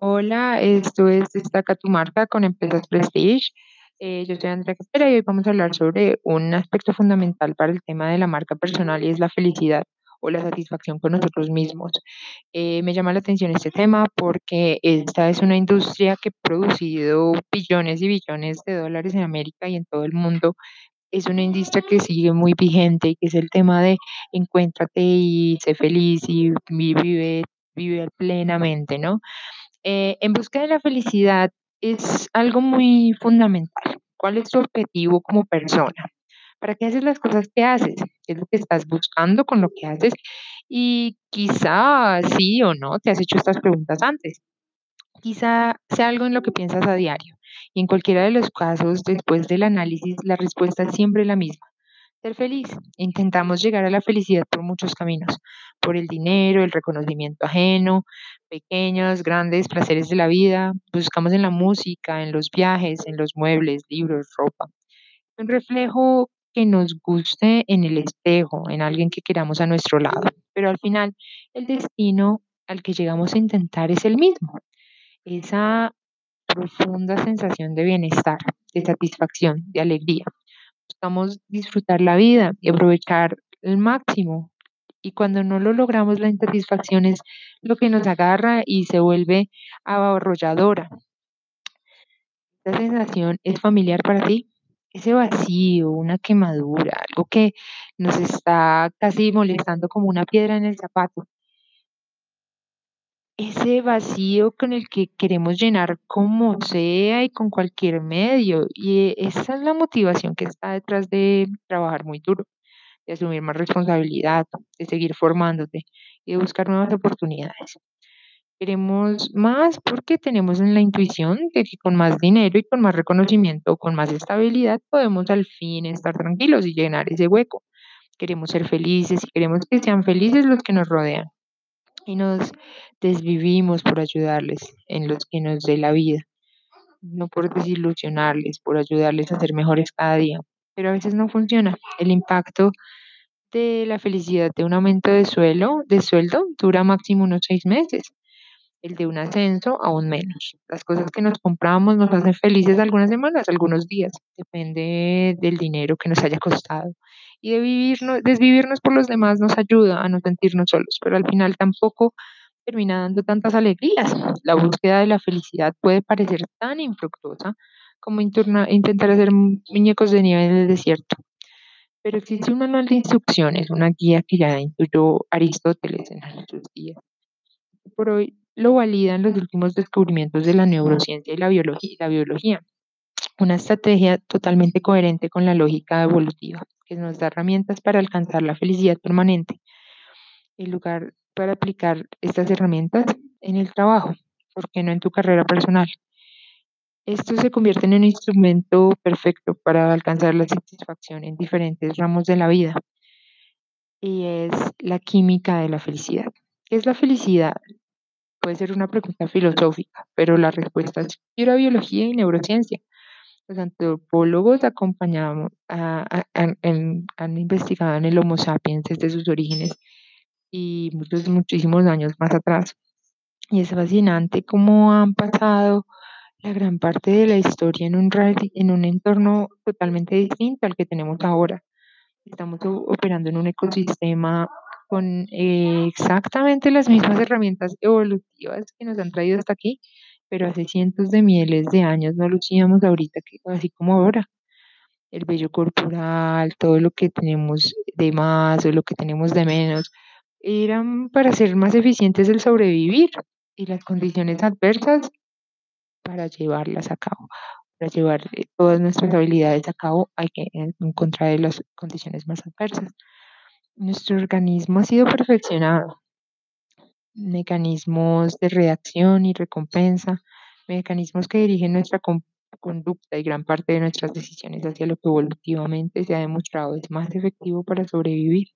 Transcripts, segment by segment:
Hola, esto es Destaca tu marca con Empresas Prestige. Eh, yo soy Andrea Caspera y hoy vamos a hablar sobre un aspecto fundamental para el tema de la marca personal y es la felicidad o la satisfacción con nosotros mismos. Eh, me llama la atención este tema porque esta es una industria que ha producido billones y billones de dólares en América y en todo el mundo. Es una industria que sigue muy vigente y que es el tema de encuéntrate y sé feliz y vi- vive, vive plenamente, ¿no? Eh, en busca de la felicidad es algo muy fundamental. ¿Cuál es tu objetivo como persona? ¿Para qué haces las cosas que haces? ¿Qué es lo que estás buscando con lo que haces? Y quizá sí o no te has hecho estas preguntas antes. Quizá sea algo en lo que piensas a diario. Y en cualquiera de los casos, después del análisis, la respuesta es siempre la misma. Ser feliz. Intentamos llegar a la felicidad por muchos caminos, por el dinero, el reconocimiento ajeno, pequeños, grandes placeres de la vida. Buscamos en la música, en los viajes, en los muebles, libros, ropa. Un reflejo que nos guste en el espejo, en alguien que queramos a nuestro lado. Pero al final, el destino al que llegamos a intentar es el mismo. Esa profunda sensación de bienestar, de satisfacción, de alegría buscamos disfrutar la vida y aprovechar el máximo. Y cuando no lo logramos, la insatisfacción es lo que nos agarra y se vuelve arrolladora. Esta sensación es familiar para ti. Ese vacío, una quemadura, algo que nos está casi molestando como una piedra en el zapato. Ese vacío con el que queremos llenar como sea y con cualquier medio. Y esa es la motivación que está detrás de trabajar muy duro. de asumir más responsabilidad, de seguir formándote y de buscar nuevas oportunidades. Queremos más porque tenemos en la intuición de que con más dinero y con más reconocimiento, con más estabilidad, podemos al fin estar tranquilos y llenar ese hueco. Queremos ser felices y queremos que sean felices los que nos rodean. Y nos desvivimos por ayudarles en los que nos dé la vida, no por desilusionarles, por ayudarles a ser mejores cada día. Pero a veces no funciona. El impacto de la felicidad de un aumento de suelo, de sueldo dura máximo unos seis meses, el de un ascenso aún menos. Las cosas que nos compramos nos hacen felices algunas semanas, algunos días, depende del dinero que nos haya costado. Y de vivirnos, desvivirnos por los demás nos ayuda a no sentirnos solos, pero al final tampoco termina dando tantas alegrías. La búsqueda de la felicidad puede parecer tan infructuosa como intentar hacer muñecos de nieve en el desierto. Pero existe un manual de instrucciones, una guía que ya incluyó Aristóteles en sus días. Por hoy lo validan los últimos descubrimientos de la neurociencia y la biología. Una estrategia totalmente coherente con la lógica evolutiva, que nos da herramientas para alcanzar la felicidad permanente. En lugar para aplicar estas herramientas en el trabajo, ¿por qué no en tu carrera personal? Esto se convierte en un instrumento perfecto para alcanzar la satisfacción en diferentes ramos de la vida y es la química de la felicidad. ¿Qué es la felicidad? Puede ser una pregunta filosófica, pero la respuesta es pura biología y neurociencia. Los antropólogos acompañamos a- a- han, en- han investigado en el Homo sapiens desde sus orígenes y muchos, muchísimos años más atrás. Y es fascinante cómo han pasado la gran parte de la historia en un, en un entorno totalmente distinto al que tenemos ahora. Estamos operando en un ecosistema con eh, exactamente las mismas herramientas evolutivas que nos han traído hasta aquí, pero hace cientos de miles de años no lucíamos ahorita así como ahora. El vello corporal, todo lo que tenemos de más o lo que tenemos de menos, eran para ser más eficientes el sobrevivir y las condiciones adversas para llevarlas a cabo. Para llevar eh, todas nuestras habilidades a cabo hay que en en contra de las condiciones más adversas. Nuestro organismo ha sido perfeccionado, mecanismos de reacción y recompensa, mecanismos que dirigen nuestra con- conducta y gran parte de nuestras decisiones hacia lo que evolutivamente se ha demostrado es más efectivo para sobrevivir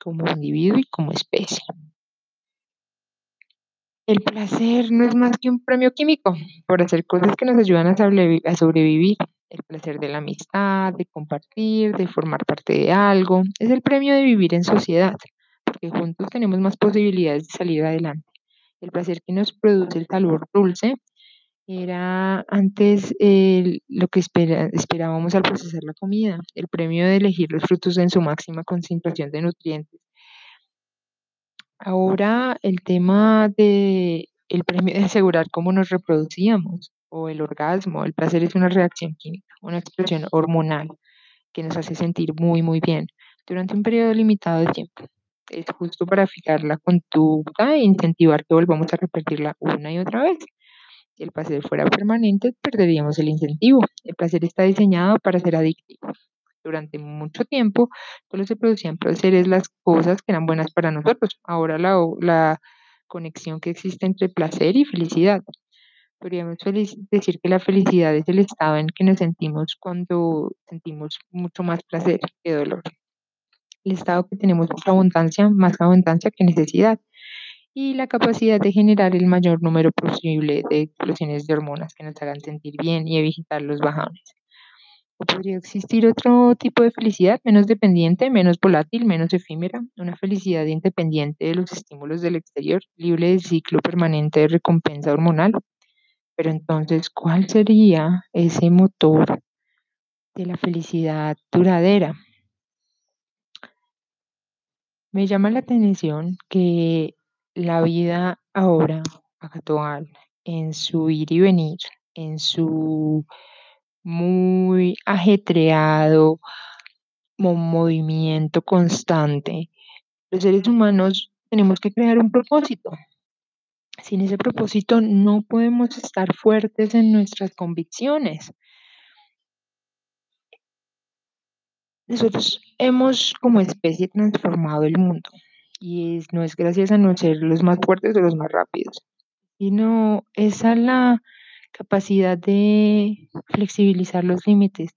como individuo y como especie. El placer no es más que un premio químico por hacer cosas que nos ayudan a sobrevivir. El placer de la amistad, de compartir, de formar parte de algo. Es el premio de vivir en sociedad, porque juntos tenemos más posibilidades de salir adelante. El placer que nos produce el sabor dulce era antes lo que esperábamos al procesar la comida, el premio de elegir los frutos en su máxima concentración de nutrientes. Ahora el tema de el premio de asegurar cómo nos reproducíamos o el orgasmo, el placer es una reacción química, una expresión hormonal que nos hace sentir muy, muy bien durante un periodo limitado de tiempo. Es justo para fijar la conducta e incentivar que volvamos a repetirla una y otra vez. Si el placer fuera permanente, perderíamos el incentivo. El placer está diseñado para ser adictivo. Durante mucho tiempo solo se producían placeres las cosas que eran buenas para nosotros. Ahora la, la conexión que existe entre placer y felicidad. Podríamos decir que la felicidad es el estado en que nos sentimos cuando sentimos mucho más placer que dolor. El estado que tenemos mucha abundancia, más abundancia que necesidad. Y la capacidad de generar el mayor número posible de explosiones de hormonas que nos hagan sentir bien y evitar los bajones. ¿O podría existir otro tipo de felicidad menos dependiente, menos volátil, menos efímera? Una felicidad independiente de los estímulos del exterior, libre del ciclo permanente de recompensa hormonal. Pero entonces, ¿cuál sería ese motor de la felicidad duradera? Me llama la atención que la vida ahora, actual, en su ir y venir, en su muy ajetreado mo- movimiento constante, los seres humanos tenemos que crear un propósito. Sin ese propósito no podemos estar fuertes en nuestras convicciones. Nosotros hemos como especie transformado el mundo y es- no es gracias a no ser los más fuertes o los más rápidos, sino es a la capacidad de flexibilizar los límites,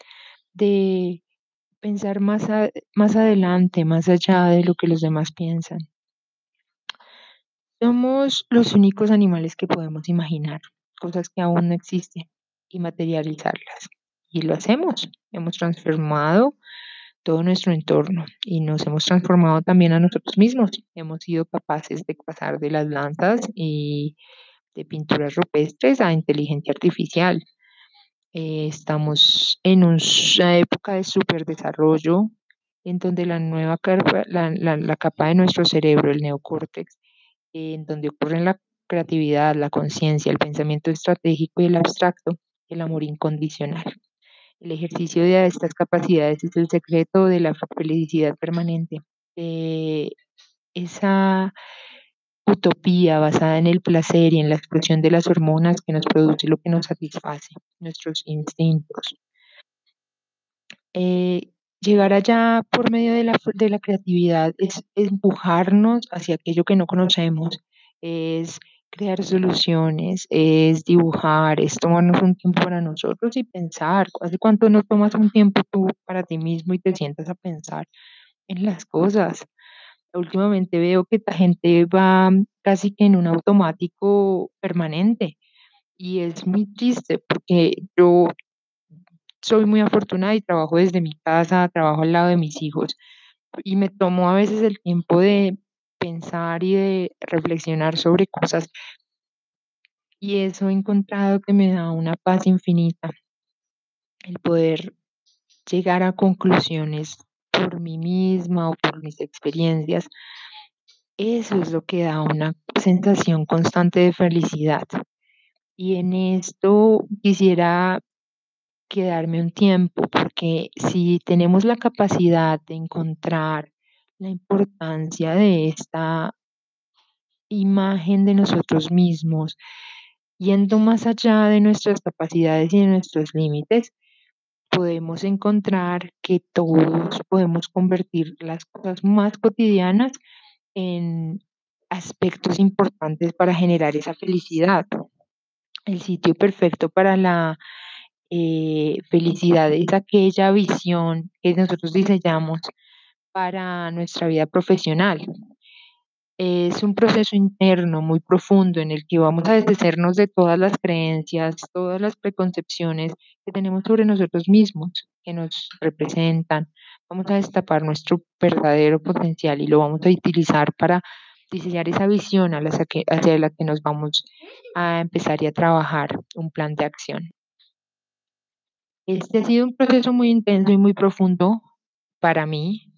de pensar más, a- más adelante, más allá de lo que los demás piensan. Somos los únicos animales que podemos imaginar cosas que aún no existen y materializarlas. Y lo hacemos. Hemos transformado todo nuestro entorno y nos hemos transformado también a nosotros mismos. Hemos sido capaces de pasar de las lanzas y de pinturas rupestres a inteligencia artificial. Eh, estamos en una época de superdesarrollo en donde la nueva capa, la, la- la capa de nuestro cerebro, el neocórtex, en donde ocurren la creatividad, la conciencia, el pensamiento estratégico y el abstracto, el amor incondicional. El ejercicio de estas capacidades es el secreto de la felicidad permanente, de esa utopía basada en el placer y en la expresión de las hormonas que nos produce lo que nos satisface, nuestros instintos. Eh, llegar allá por medio de la, de la creatividad es empujarnos hacia aquello que no conocemos, es crear soluciones, es dibujar, es tomarnos un tiempo para nosotros y pensar. ¿Hace cuánto no tomas un tiempo tú para ti mismo y te sientas a pensar en las cosas? Últimamente veo que la gente va casi que en un automático permanente y es muy triste porque yo soy muy afortunada y trabajo desde mi casa, trabajo al lado de mis hijos y me tomo a veces el tiempo de pensar y de reflexionar sobre cosas y eso he encontrado que me da una paz infinita, el poder llegar a conclusiones por mí misma o por mis experiencias. Eso es lo que da una sensación constante de felicidad. Y en esto quisiera quedarme un tiempo, porque si tenemos la capacidad de encontrar la importancia de esta imagen de nosotros mismos, yendo más allá de nuestras capacidades y de nuestros límites, podemos encontrar que todos podemos convertir las cosas más cotidianas en aspectos importantes para generar esa felicidad. El sitio perfecto para la eh, felicidad es aquella visión que nosotros diseñamos para nuestra vida profesional. Es un proceso interno muy profundo en el que vamos a deshacernos de todas las creencias, todas las preconcepciones que tenemos sobre nosotros mismos, que nos representan. Vamos a destapar nuestro verdadero potencial y lo vamos a utilizar para diseñar esa visión hacia la que nos vamos a empezar y a trabajar un plan de acción. Este ha sido un proceso muy intenso y muy profundo para mí.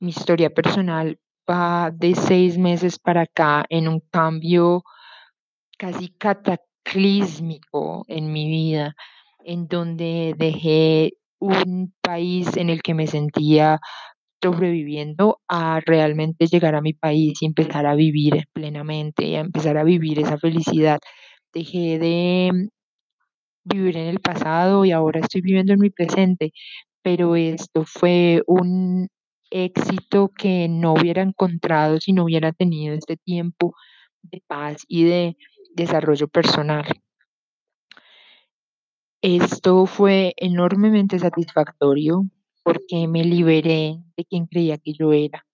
Mi historia personal va de 6 meses para acá en un cambio casi cataclísmico en mi vida, en donde dejé un país en el que me sentía sobreviviendo a realmente llegar a mi país y empezar a vivir plenamente a empezar a vivir esa felicidad. Dejé de vivir en el pasado y ahora estoy viviendo en mi presente, pero esto fue un éxito que no hubiera encontrado si no hubiera tenido este tiempo de paz y de desarrollo personal. Esto fue enormemente satisfactorio porque me liberé de quien creía que yo era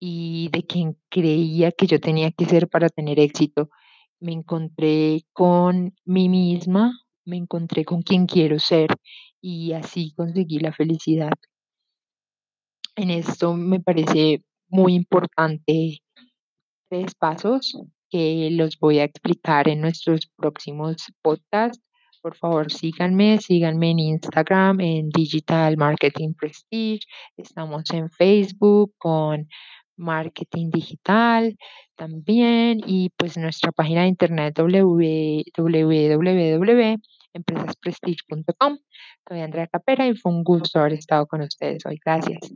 y de quien creía que yo tenía que ser para tener éxito. Me encontré con mí misma, me encontré con quien quiero ser y así conseguí la felicidad. En esto me parece muy importante 3 pasos que los voy a explicar en nuestros próximos podcasts. Por favor, síganme, síganme en Instagram, en Digital Marketing Prestige. Estamos en Facebook con Marketing Digital también y pues nuestra página de internet www.empresasprestige.com. Soy Andrea Capera y fue un gusto haber estado con ustedes hoy. Gracias.